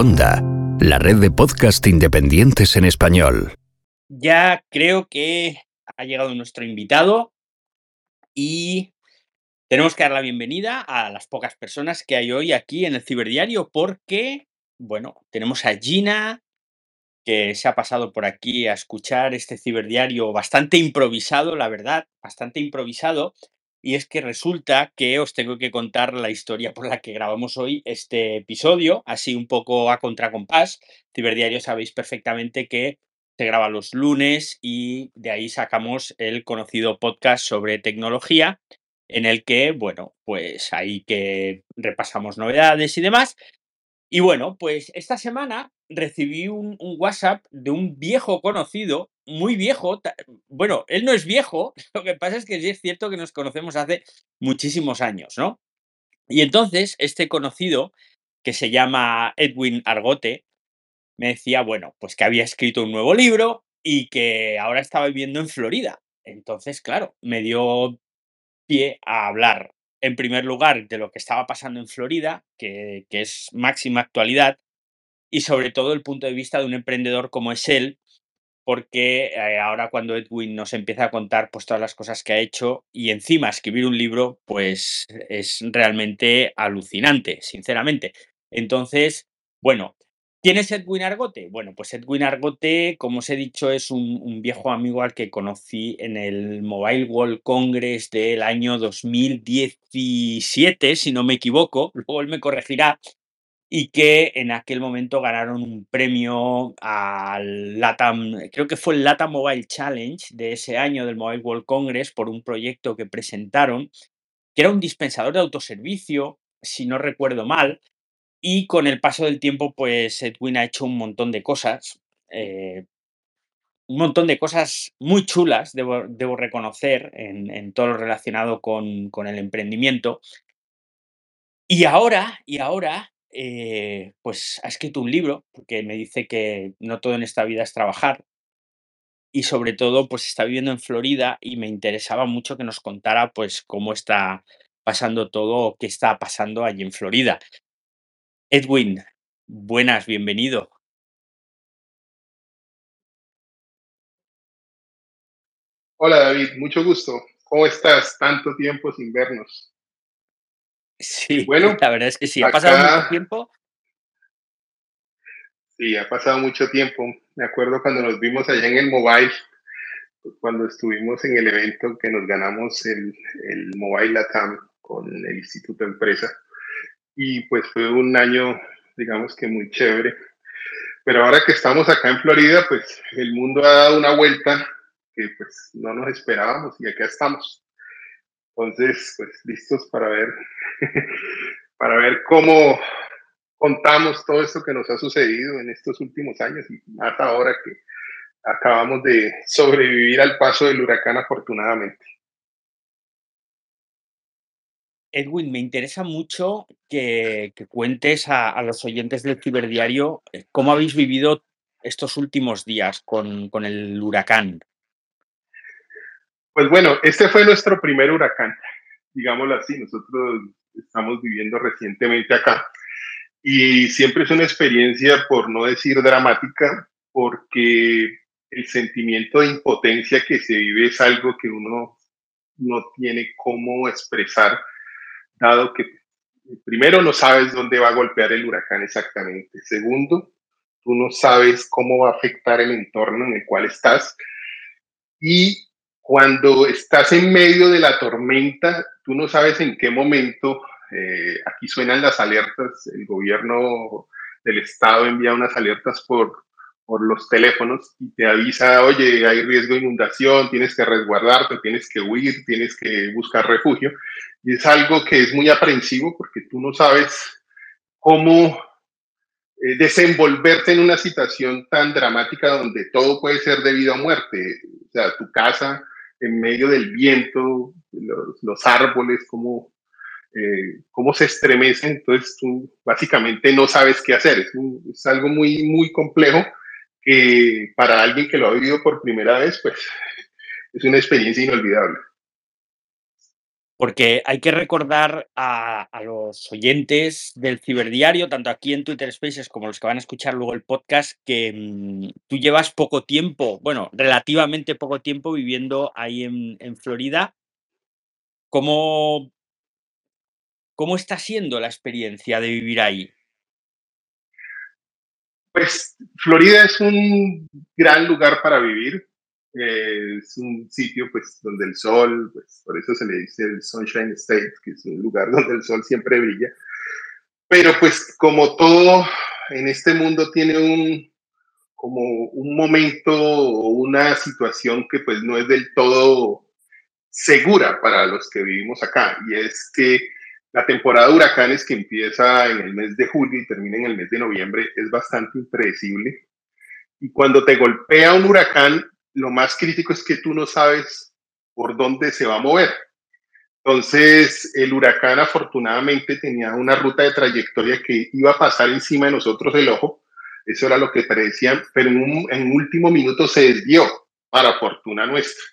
Onda, la red de podcast independientes en español. Ya creo que ha llegado nuestro invitado y tenemos que dar la bienvenida a las pocas personas que hay hoy aquí en el Ciberdiario porque, bueno, tenemos a Gina que se ha pasado por aquí a escuchar este ciberdiario bastante improvisado, la verdad, bastante improvisado, y es que resulta que os tengo que contar la historia por la que grabamos hoy este episodio, así un poco a contracompás. Ciberdiario sabéis perfectamente que se graba los lunes y de ahí sacamos el conocido podcast sobre tecnología, en el que, bueno, pues ahí que repasamos novedades y demás. Y bueno, pues esta semana recibí un, un WhatsApp de un viejo conocido muy viejo. Bueno, él no es viejo, lo que pasa es que sí es cierto que nos conocemos hace muchísimos años, ¿no? Y entonces, este conocido, que se llama Edwin Argote, me decía, bueno, pues que había escrito un nuevo libro y que ahora estaba viviendo en Florida. Entonces, claro, me dio pie a hablar, en primer lugar, de lo que estaba pasando en Florida, que, que es máxima actualidad, y sobre todo el punto de vista de un emprendedor como es él, porque eh, ahora cuando Edwin nos empieza a contar pues todas las cosas que ha hecho y encima escribir un libro, pues es realmente alucinante, sinceramente. Entonces, bueno, ¿quién es Edwin Argote? Bueno, pues Edwin Argote, como os he dicho, es un, un viejo amigo al que conocí en el Mobile World Congress del año 2017, si no me equivoco, luego él me corregirá, y que en aquel momento ganaron un premio al LATAM, creo que fue el LATAM Mobile Challenge de ese año del Mobile World Congress por un proyecto que presentaron, que era un dispensador de autoservicio, si no recuerdo mal, y con el paso del tiempo, pues Edwin ha hecho un montón de cosas, eh, un montón de cosas muy chulas, debo, debo reconocer, en, en, todo lo relacionado con, con el emprendimiento. Y ahora, y ahora eh, pues ha escrito un libro, porque me dice que no todo en esta vida es trabajar. Y sobre todo, pues está viviendo en Florida y me interesaba mucho que nos contara, pues, cómo está pasando todo qué está pasando allí en Florida. Edwin, buenas, bienvenido. Hola David, mucho gusto. ¿Cómo estás? Tanto tiempo sin vernos. Sí, bueno, la verdad es que sí, ha acá, pasado mucho tiempo. Sí, ha pasado mucho tiempo. Me acuerdo cuando nos vimos allá en el mobile, cuando estuvimos en el evento que nos ganamos el, el Mobile Latam con el Instituto Empresa. Y pues fue un año, digamos que muy chévere. Pero ahora que estamos acá en Florida, pues el mundo ha dado una vuelta que pues no nos esperábamos y acá estamos. Entonces, pues listos para ver, para ver cómo contamos todo esto que nos ha sucedido en estos últimos años y más ahora que acabamos de sobrevivir al paso del huracán afortunadamente. Edwin, me interesa mucho que, cuentes a, a, los oyentes del ciberdiario eh, cómo habéis vivido estos últimos días con, con el huracán. Pues bueno, este fue nuestro primer huracán, digámoslo así. Nosotros estamos viviendo recientemente acá y siempre es una experiencia, por no decir dramática, porque el sentimiento de impotencia que se vive es algo que uno no tiene cómo expresar, dado que primero no sabes dónde va a golpear el huracán exactamente. Segundo, tú no sabes cómo va a afectar el entorno en el cual estás. Y cuando estás en medio de la tormenta, tú no sabes en qué momento, eh, aquí suenan las alertas, el gobierno del estado envía unas alertas por, por los teléfonos y te avisa, oye, hay riesgo de inundación, tienes que resguardarte, tienes que huir, tienes que buscar refugio. Y es algo que es muy aprensivo porque tú no sabes cómo eh, desenvolverte en una situación tan dramática donde todo puede ser debido a muerte. O sea, tu casa, en medio del viento, los, los árboles, cómo, eh, cómo se estremecen, entonces tú básicamente no sabes qué hacer. Es, es, algo muy, muy complejo que para alguien que lo ha vivido por primera vez, pues es una experiencia inolvidable. Porque hay que recordar a, los oyentes del ciberdiario, tanto aquí en Twitter Spaces como los que van a escuchar luego el podcast, que mm, tú llevas poco tiempo, bueno, relativamente poco tiempo viviendo ahí en, Florida. ¿Cómo, ¿Cómo está siendo la experiencia de vivir ahí? Pues Florida es un gran lugar para vivir es un sitio pues donde el sol, pues por eso se le dice el Sunshine State, que es un lugar donde el sol siempre brilla. Pero pues como todo en este mundo tiene un como un momento o una situación que pues no es del todo segura para los que vivimos acá y es que la temporada de huracanes que empieza en el mes de julio y termina en el mes de noviembre es bastante impredecible y cuando te golpea un huracán lo más crítico es que tú no sabes por dónde se va a mover. Entonces, el huracán afortunadamente tenía una ruta de trayectoria que iba a pasar encima de nosotros el ojo. Eso era lo que parecían, pero en un, último minuto se desvió, para fortuna nuestra.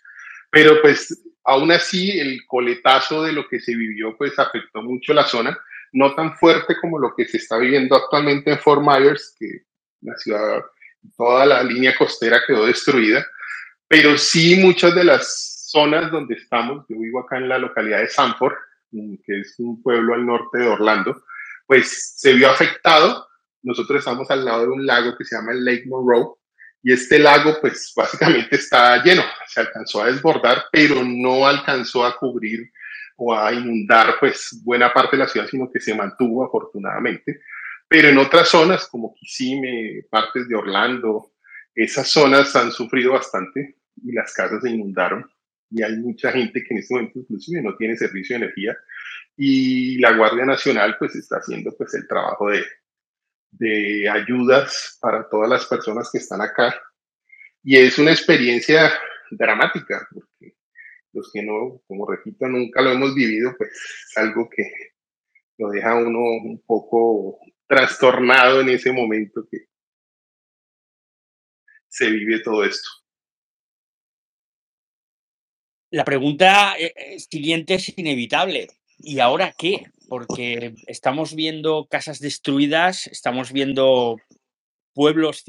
Pero pues aún así el coletazo de lo que se vivió pues afectó mucho la zona, no tan fuerte como lo que se está viviendo actualmente en Fort Myers, que la ciudad, toda la línea costera quedó destruida, pero sí muchas de las zonas donde estamos, yo vivo acá en la localidad de Sanford, mm, que es un pueblo al norte de Orlando, pues se vio afectado. Nosotros estamos al lado de un lago que se llama el Lake Monroe y este lago pues básicamente está lleno, se alcanzó a desbordar, pero no alcanzó a cubrir o a inundar pues buena parte de la ciudad, sino que se mantuvo afortunadamente. Pero en otras zonas como Kissimmee, partes de Orlando, esas zonas han sufrido bastante y las casas se inundaron. Y hay mucha gente que en este momento inclusive no tiene servicio de energía. Y la Guardia Nacional pues está haciendo pues el trabajo de, de ayudas para todas las personas que están acá. Y es una experiencia dramática porque los que no, como repito, nunca lo hemos vivido, pues es algo que lo deja uno un poco trastornado en ese momento que se vive todo esto. La pregunta eh, eh, siguiente es inevitable. ¿Y ahora qué? Porque estamos viendo casas destruidas, estamos viendo pueblos,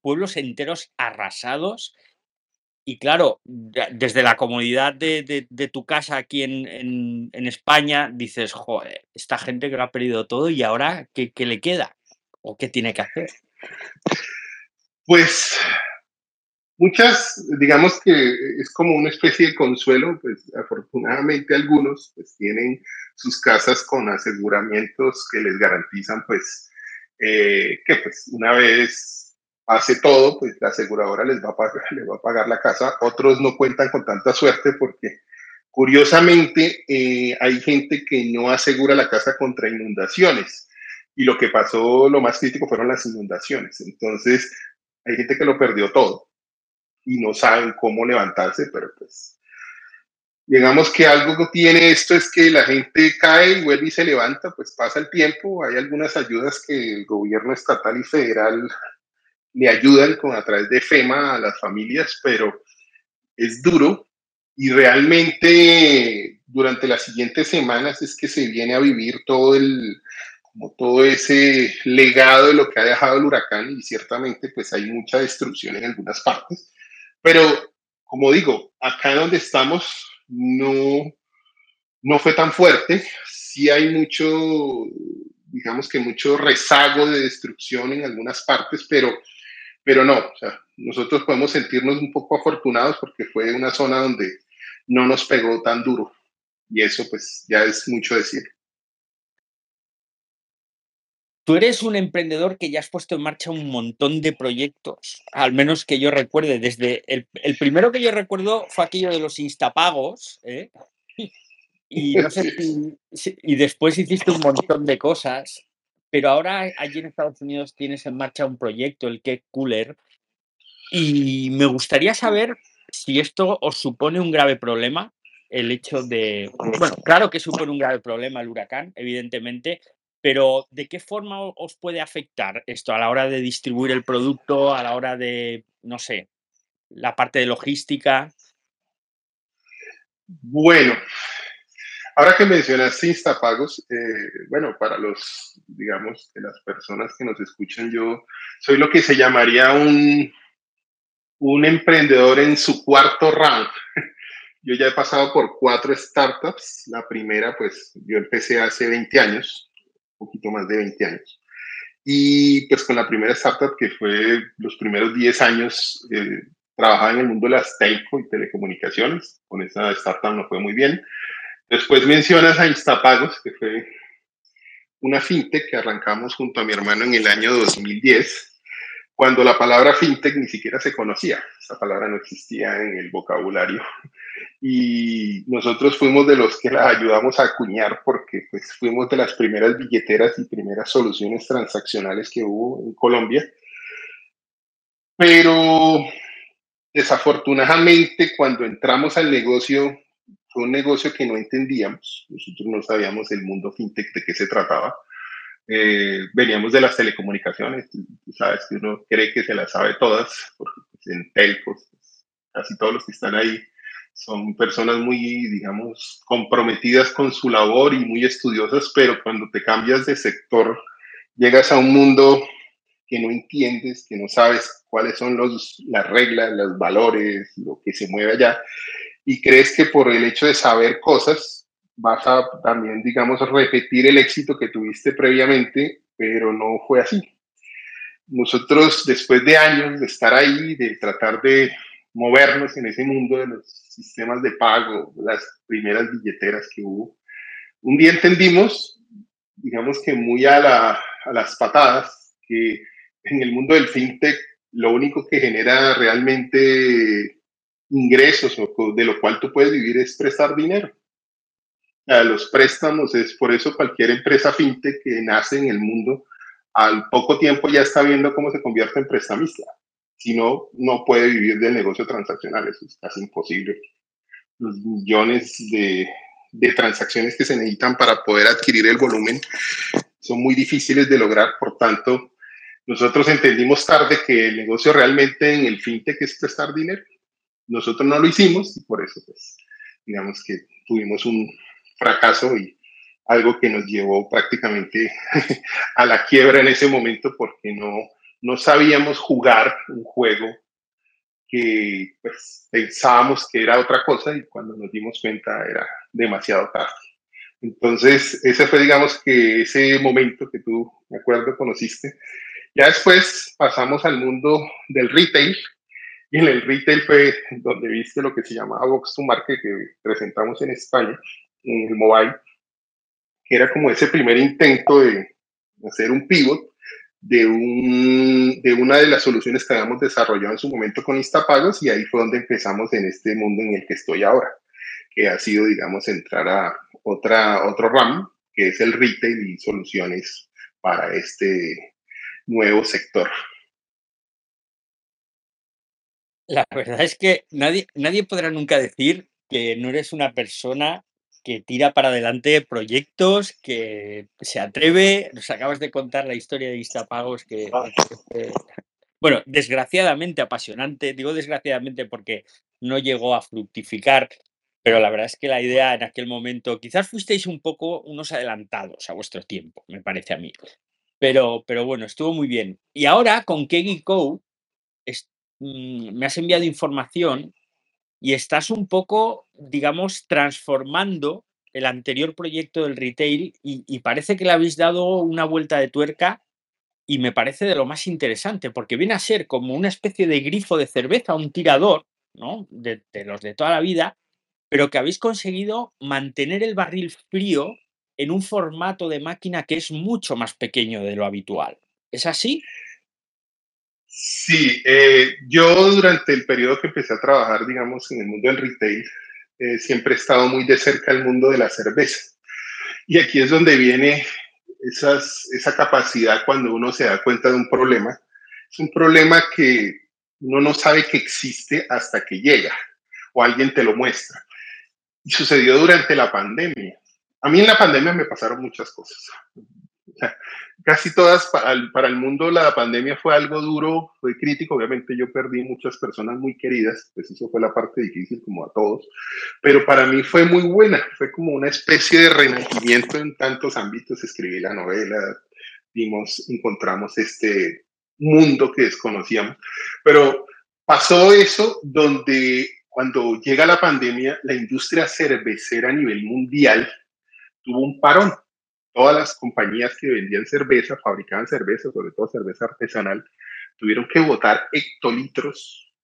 pueblos enteros arrasados. Y claro, desde la comodidad de, tu casa aquí en, España, dices, joder, esta gente que lo ha perdido todo y ahora, ¿qué, qué le queda? ¿O qué tiene que hacer? Pues muchas, digamos que es como una especie de consuelo, pues afortunadamente algunos pues tienen sus casas con aseguramientos que les garantizan pues eh, que pues una vez hace todo, pues la aseguradora les va, a pagar, les va a pagar la casa. Otros no cuentan con tanta suerte porque curiosamente eh, hay gente que no asegura la casa contra inundaciones. Y lo que pasó, lo más crítico fueron las inundaciones. Entonces, hay gente que lo perdió todo y no saben cómo levantarse, pero pues digamos que algo que tiene esto es que la gente cae y vuelve y se levanta, pues pasa el tiempo, hay algunas ayudas que el gobierno estatal y federal le ayudan con a través de FEMA a las familias, pero es duro y realmente durante las siguientes semanas es que se viene a vivir todo el como todo ese legado de lo que ha dejado el huracán y ciertamente pues hay mucha destrucción en algunas partes pero, como digo, acá donde estamos no, no fue tan fuerte. Sí hay mucho, digamos que mucho rezago de destrucción en algunas partes, pero, pero no. Nosotros podemos sentirnos un poco afortunados porque fue una zona donde no nos pegó tan duro. Y eso pues ya es mucho decir. Tú eres un emprendedor que ya has puesto en marcha un montón de proyectos, al menos que yo recuerde. Desde el, primero que yo recuerdo fue aquello de los instapagos, ¿eh? y, y después hiciste un montón de cosas, pero ahora allí en Estados Unidos tienes en marcha un proyecto, el Cake Cooler, y me gustaría saber si esto os supone un grave problema, el hecho de, bueno, claro que supone un grave problema el huracán, evidentemente, pero, ¿de qué forma os puede afectar esto a la hora de distribuir el producto, a la hora de, no sé, la parte de logística? Bueno, Ahora que mencionaste Instapagos, eh, bueno, para los, digamos, las personas que nos escuchan, yo soy lo que se llamaría un, un emprendedor en su cuarto round. Yo ya he pasado por cuatro startups. La primera, pues yo empecé hace 20 años, poquito más de 20 años. Y pues con la primera startup, que fue los primeros 10 años, eh, trabajaba en el mundo de las telco y telecomunicaciones. Con esa startup no fue muy bien. Después mencionas a Instapagos, que fue una fintech que arrancamos junto a mi hermano en el año 2010 cuando la palabra fintech ni siquiera se conocía, esa palabra no existía en el vocabulario. Y nosotros fuimos de los que la ayudamos a acuñar porque pues, fuimos de las primeras billeteras y primeras soluciones transaccionales que hubo en Colombia. Pero desafortunadamente cuando entramos al negocio, fue un negocio que no entendíamos, nosotros no sabíamos el mundo fintech de qué se trataba eh, veníamos de las telecomunicaciones, tú, sabes que uno cree que se las sabe todas, porque pues, en telcos, pues, casi todos los que están ahí son personas muy, digamos, comprometidas con su labor y muy estudiosas, pero cuando te cambias de sector, llegas a un mundo que no entiendes, que no sabes cuáles son los, las reglas, los valores, lo que se mueve allá, y crees que por el hecho de saber cosas, vas a también, digamos, repetir el éxito que tuviste previamente, pero no fue así. Nosotros, después de años de estar ahí, de tratar de movernos en ese mundo de los sistemas de pago, las primeras billeteras que hubo, un día entendimos, digamos que muy a, la, a las patadas, que en el mundo del fintech lo único que genera realmente ingresos o de lo cual tú puedes vivir es prestar dinero a los préstamos, es por eso cualquier empresa fintech que nace en el mundo, al poco tiempo ya está viendo cómo se convierte en prestamista. Si no, no puede vivir del negocio transaccional, eso es casi imposible. Los millones de, de transacciones que se necesitan para poder adquirir el volumen son muy difíciles de lograr, por tanto, nosotros entendimos tarde que el negocio realmente en el fintech es prestar dinero. Nosotros no lo hicimos y por eso, pues, digamos que tuvimos un, fracaso y algo que nos llevó prácticamente a la quiebra en ese momento porque no, no sabíamos jugar un juego que pues, pensábamos que era otra cosa y cuando nos dimos cuenta era demasiado tarde. Entonces, ese fue, digamos, que ese momento que tú, me acuerdo, conociste. Ya después pasamos al mundo del retail y en el retail fue donde viste lo que se llamaba Box to Market que presentamos en España en el mobile, que era como ese primer intento de hacer un pivot de, un, de una de las soluciones que habíamos desarrollado en su momento con Instapagos y ahí fue donde empezamos en este mundo en el que estoy ahora, que ha sido, digamos, entrar a otra, otro RAM, que es el retail y soluciones para este nuevo sector. La verdad es que nadie, nadie podrá nunca decir que no eres una persona que tira para adelante proyectos, que se atreve. Nos acabas de contar la historia de Instapagos que, ah. bueno, desgraciadamente apasionante. Digo desgraciadamente porque no llegó a fructificar, pero la verdad es que la idea en aquel momento, quizás fuisteis un poco unos adelantados a vuestro tiempo, me parece a mí. Pero, pero bueno, estuvo muy bien. Y ahora con Kegi Co, mm, me has enviado información y estás un poco, digamos, transformando el anterior proyecto del retail y, parece que le habéis dado una vuelta de tuerca y me parece de lo más interesante, porque viene a ser como una especie de grifo de cerveza, un tirador, ¿no? De, de los de toda la vida, pero que habéis conseguido mantener el barril frío en un formato de máquina que es mucho más pequeño de lo habitual. ¿Es así? Sí, eh, yo durante el periodo que empecé a trabajar, digamos, en el mundo del retail, eh, siempre he estado muy de cerca del mundo de la cerveza. Y aquí es donde viene esas, esa capacidad cuando uno se da cuenta de un problema. Es un problema que uno no sabe que existe hasta que llega o alguien te lo muestra. Y sucedió durante la pandemia. A mí en la pandemia me pasaron muchas cosas. casi todas, para el, mundo la pandemia fue algo duro, fue crítico, obviamente yo perdí muchas personas muy queridas, pues eso fue la parte difícil como a todos, pero para mí fue muy buena, fue como una especie de renacimiento en tantos ámbitos, escribí la novela, vimos, encontramos este mundo que desconocíamos, pero pasó eso donde cuando llega la pandemia, la industria cervecera a nivel mundial tuvo un parón todas las compañías que vendían cerveza, fabricaban cerveza, sobre todo cerveza artesanal, tuvieron que botar hectolitros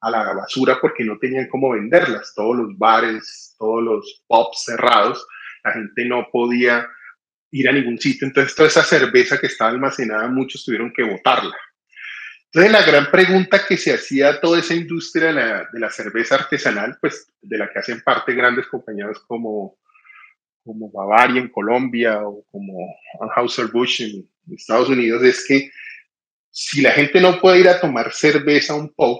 a la basura porque no tenían cómo venderlas. Todos los bares, todos los pubs cerrados, la gente no podía ir a ningún sitio. Entonces, toda esa cerveza que estaba almacenada, muchos tuvieron que botarla. Entonces, la gran pregunta que se hacía a toda esa industria de la, de la cerveza artesanal, pues de la que hacen parte grandes compañías como como Bavaria en Colombia o como Anheuser-Busch en Estados Unidos es que si la gente no puede ir a tomar cerveza a un pub,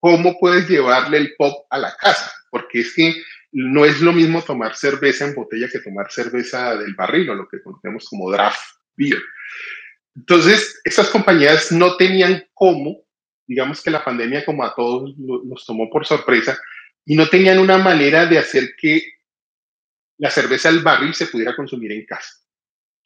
¿cómo puedes llevarle el pop a la casa? Porque es que no es lo mismo tomar cerveza en botella que tomar cerveza del barril o lo que conocemos como draft beer. Entonces, esas compañías no tenían cómo, digamos que la pandemia como a todos los tomó por sorpresa, y no tenían una manera de hacer que la cerveza del barril se pudiera consumir en casa.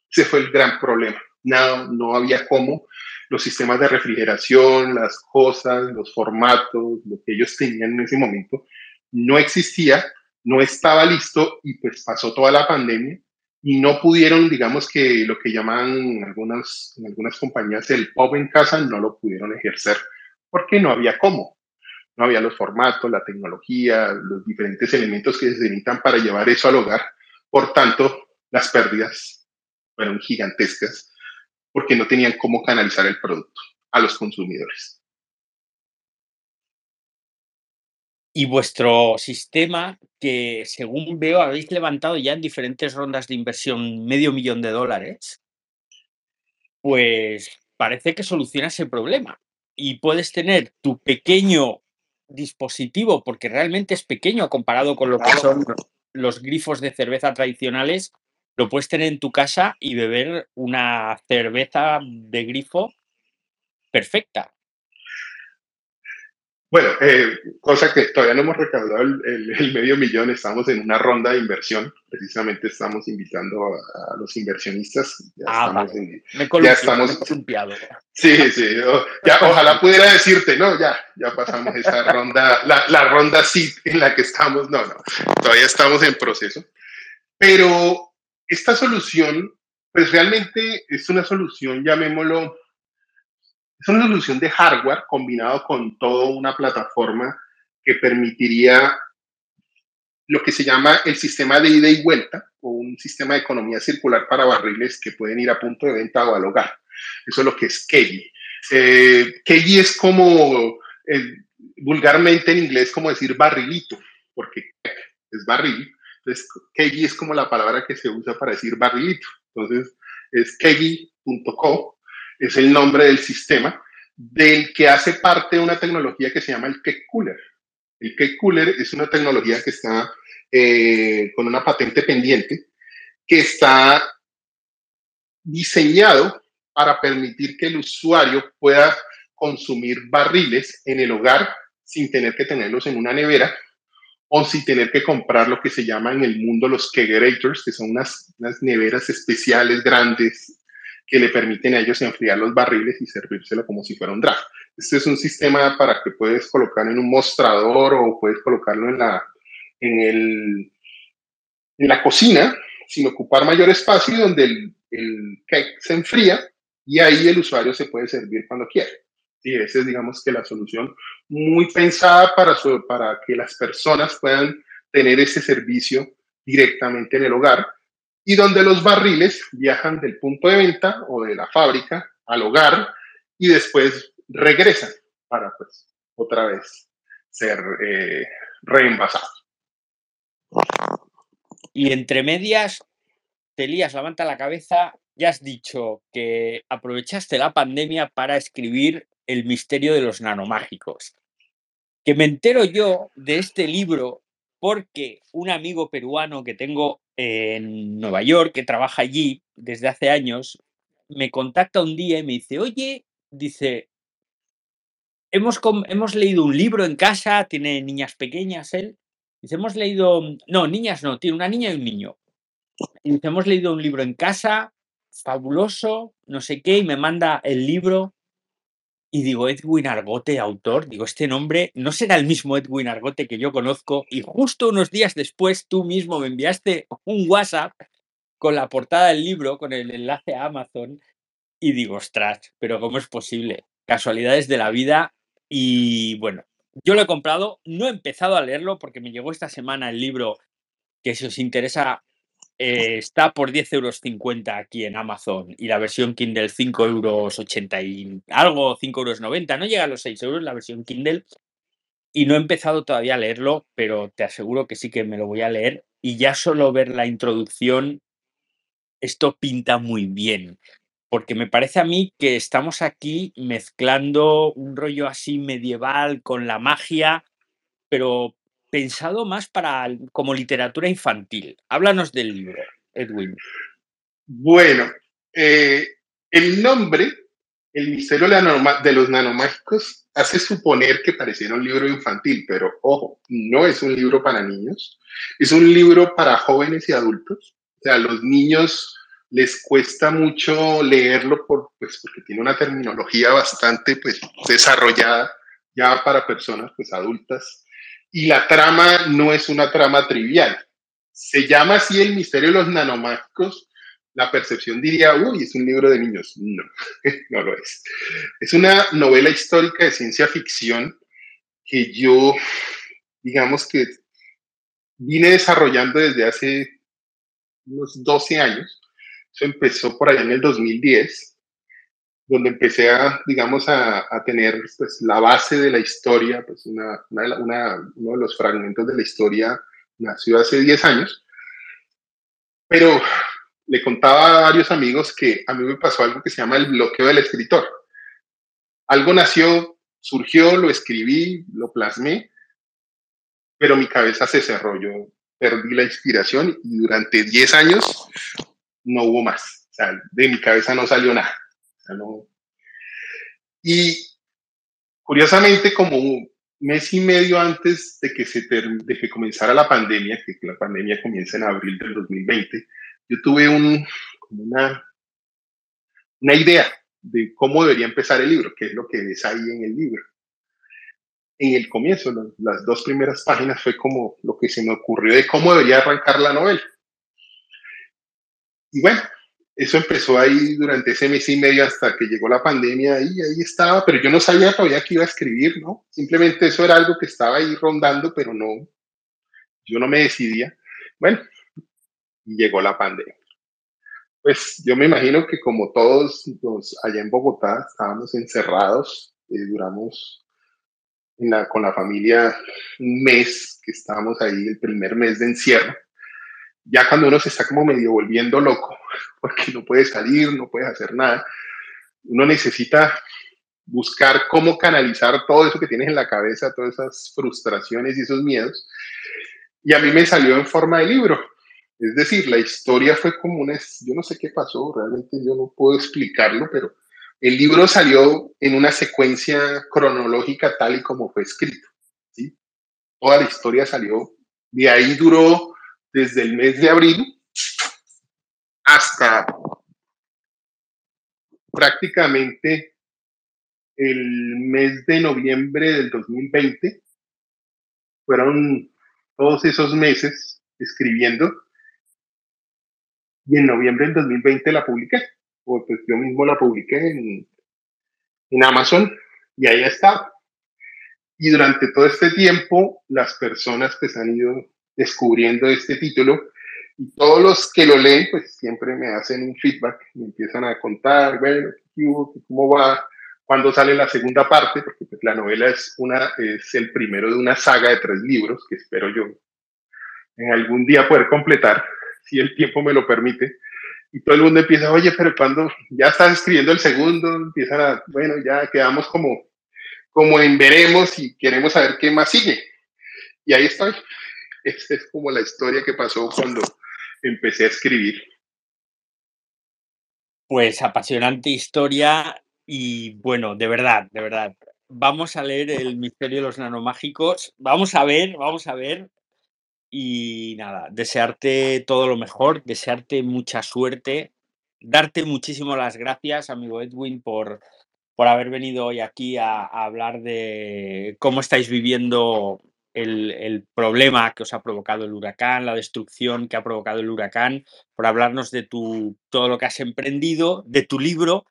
Ese fue el gran problema. No, no había cómo. Los sistemas de refrigeración, las cosas, los formatos, lo que ellos tenían en ese momento, no existía, no estaba listo y pues pasó toda la pandemia y no pudieron, digamos que lo que llaman algunas, en algunas compañías el pub en casa, no lo pudieron ejercer porque no había cómo no había los formatos, la tecnología, los diferentes elementos que se necesitan para llevar eso al hogar. Por tanto, las pérdidas fueron gigantescas porque no tenían cómo canalizar el producto a los consumidores. Y vuestro sistema, que según veo habéis levantado ya en diferentes rondas de inversión medio millón de dólares, pues parece que soluciona ese problema. Y puedes tener tu pequeño dispositivo, porque realmente es pequeño comparado con lo que son los grifos de cerveza tradicionales, lo puedes tener en tu casa y beber una cerveza de grifo perfecta. Bueno, eh, cosa que todavía no hemos recaudado el, medio millón, estamos en una ronda de inversión, precisamente estamos invitando a, los inversionistas. Ya ah, estamos me ya estamos, Sí, sí, ya, ojalá pudiera decirte, no, ya, ya pasamos esa ronda, la, la ronda sí en la que estamos, no, no, todavía estamos en proceso, pero esta solución, pues realmente es una solución, llamémoslo, es una solución de hardware combinado con toda una plataforma que permitiría lo que se llama el sistema de ida y vuelta o un sistema de economía circular para barriles que pueden ir a punto de venta o al hogar. Eso es lo que es KEGI. Eh, es como, eh, vulgarmente en inglés, como decir barrilito, porque es barril. Entonces, es como la palabra que se usa para decir barrilito. Entonces, es kegi.co es el nombre del sistema, del que hace parte una tecnología que se llama el Cake Cooler. El Cake Cooler es una tecnología que está eh, con una patente pendiente, que está diseñado para permitir que el usuario pueda consumir barriles en el hogar sin tener que tenerlos en una nevera o sin tener que comprar lo que se llama en el mundo los kegerators, que son unas, unas neveras especiales grandes que le permiten a ellos enfriar los barriles y servírselo como si fuera un draft. Este es un sistema para que puedes colocar en un mostrador o puedes colocarlo en la, en el, en la cocina sin ocupar mayor espacio donde el, el cake se enfría y ahí el usuario se puede servir cuando quiera. Y esa es, digamos, que la solución muy pensada para, para que las personas puedan tener ese servicio directamente en el hogar y donde los barriles viajan del punto de venta o de la fábrica al hogar y después regresan para pues otra vez ser eh, reenvasados. Y entre medias, Telías levanta la cabeza, ya has dicho que aprovechaste la pandemia para escribir El misterio de los nanomágicos. Que me entero yo de este libro porque un amigo peruano que tengo en Nueva York, que trabaja allí desde hace años, me contacta un día y me dice, oye, dice, hemos, hemos leído un libro en casa, tiene niñas pequeñas él, dice, hemos leído, no, niñas no, tiene una niña y un niño. Y dice, hemos leído un libro en casa, fabuloso, no sé qué, y me manda el libro. Y digo, Edwin Argote, autor, digo, este nombre no será el mismo Edwin Argote que yo conozco. Y justo unos días después tú mismo me enviaste un WhatsApp con la portada del libro, con el enlace a Amazon. Y digo, ostras, pero ¿cómo es posible? Casualidades de la vida. Y bueno, yo lo he comprado, no he empezado a leerlo porque me llegó esta semana el libro que si os interesa eh, está por 10,50 euros aquí en Amazon y la versión Kindle 5 euros 80 y algo, 5 euros 90, no llega a los 6 euros la versión Kindle y no he empezado todavía a leerlo, pero te aseguro que sí que me lo voy a leer y ya solo ver la introducción, esto pinta muy bien, porque me parece a mí que estamos aquí mezclando un rollo así medieval con la magia, pero pensado más para como literatura infantil. Háblanos del libro, Edwin. Bueno, eh, el nombre, El misterio de los nanomágicos, hace suponer que pareciera un libro infantil, pero ojo, no es un libro para niños, es un libro para jóvenes y adultos. O sea, los niños les cuesta mucho leerlo pues, porque tiene una terminología bastante pues, desarrollada ya para personas pues, adultas y la trama no es una trama trivial. Se llama así el misterio de los nanomágicos. La percepción diría, uy, es un libro de niños. No, no lo es. Es una novela histórica de ciencia ficción que yo, digamos que vine desarrollando desde hace unos 12 años. Eso empezó por allá en el 2010 donde empecé a, digamos, a, a, tener pues, la base de la historia, pues una, una, uno de los fragmentos de la historia nació hace 10 años, pero le contaba a varios amigos que a mí me pasó algo que se llama el bloqueo del escritor. Algo nació, surgió, lo escribí, lo plasmé, pero mi cabeza se cerró, yo perdí la inspiración y durante 10 años no hubo más. O sea, de mi cabeza no salió nada. Y curiosamente, como un mes y medio antes de que, se de que comenzara la pandemia, que la pandemia comienza en abril del 2020, yo tuve un, una, una idea de cómo debería empezar el libro, que es lo que ves ahí en el libro. En el comienzo, las dos primeras páginas fue como lo que se me ocurrió de cómo debería arrancar la novela. Y bueno, eso empezó ahí durante ese mes y medio hasta que llegó la pandemia y ahí estaba, pero yo no sabía todavía que iba a escribir, ¿no? Simplemente eso era algo que estaba ahí rondando, pero no, yo no me decidía. Bueno, llegó la pandemia. Pues yo me imagino que como todos los allá en Bogotá estábamos encerrados, eh, duramos con la familia un mes, que estábamos ahí el primer mes de encierro ya cuando uno se está como medio volviendo loco, porque no puede salir, no puede hacer nada, uno necesita buscar cómo canalizar todo eso que tienes en la cabeza, todas esas frustraciones y esos miedos. Y a mí me salió en forma de libro. Es decir, la historia fue como una, yo no sé qué pasó, realmente yo no puedo explicarlo, pero el libro salió en una secuencia cronológica tal y como fue escrito. ¿sí? Toda la historia salió, de ahí duró desde el mes de abril hasta prácticamente el mes de noviembre del 2020. Fueron todos esos meses escribiendo y en noviembre del 2020 la publiqué. O pues yo mismo la publiqué en, en Amazon y ahí está. Y durante todo este tiempo las personas pues han ido descubriendo este título. Y todos los que lo leen, pues siempre me hacen un feedback, me empiezan a contar, bueno, cómo va, cuándo sale la segunda parte, porque pues, la novela es, una, es el primero de una saga de tres libros que espero yo en algún día poder completar, si el tiempo me lo permite. Y todo el mundo empieza, oye, pero cuando ya estás escribiendo el segundo, empiezan a, bueno, ya quedamos como, como en veremos y queremos saber qué más sigue. Y ahí estoy. Esta es como la historia que pasó cuando empecé a escribir. Pues apasionante historia y bueno, de verdad, de verdad. Vamos a leer el misterio de los nanomágicos. Vamos a ver, vamos a ver. Y nada, desearte todo lo mejor, desearte mucha suerte, darte muchísimo las gracias, amigo Edwin, por, por haber venido hoy aquí a hablar de cómo estáis viviendo el, el, problema que os ha provocado el huracán, la destrucción que ha provocado el huracán, por hablarnos de tu, todo lo que has emprendido, de tu libro.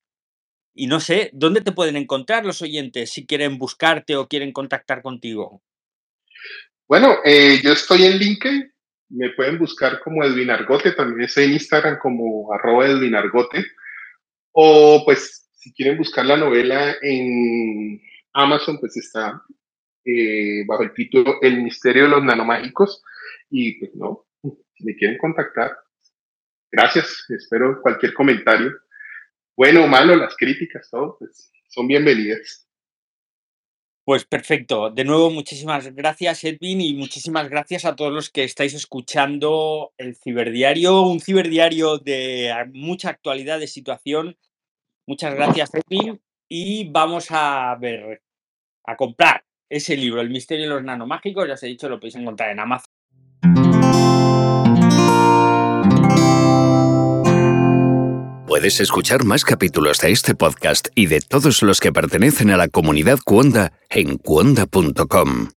Y no sé, ¿dónde te pueden encontrar los oyentes si quieren buscarte o quieren contactar contigo? Bueno, eh, yo estoy en LinkedIn, me pueden buscar como Edwin Argote, también estoy en Instagram como arroba Edwin Argote, o pues si quieren buscar la novela en Amazon, pues está eh, bajo el título El misterio de los nanomágicos. Y pues no, si me quieren contactar, gracias, espero cualquier comentario. Bueno o malo, las críticas, todo, pues son bienvenidas. Pues perfecto. De nuevo, muchísimas gracias, Edwin, y muchísimas gracias a todos los que estáis escuchando el Ciberdiario, un ciberdiario de mucha actualidad de situación. Muchas gracias, Edwin, y vamos a ver, a comprar ese libro, El misterio de los nanomágicos, ya os he dicho, lo podéis encontrar en Amazon. Puedes escuchar más capítulos de este podcast y de todos los que pertenecen a la comunidad Cuonda en cuonda.com.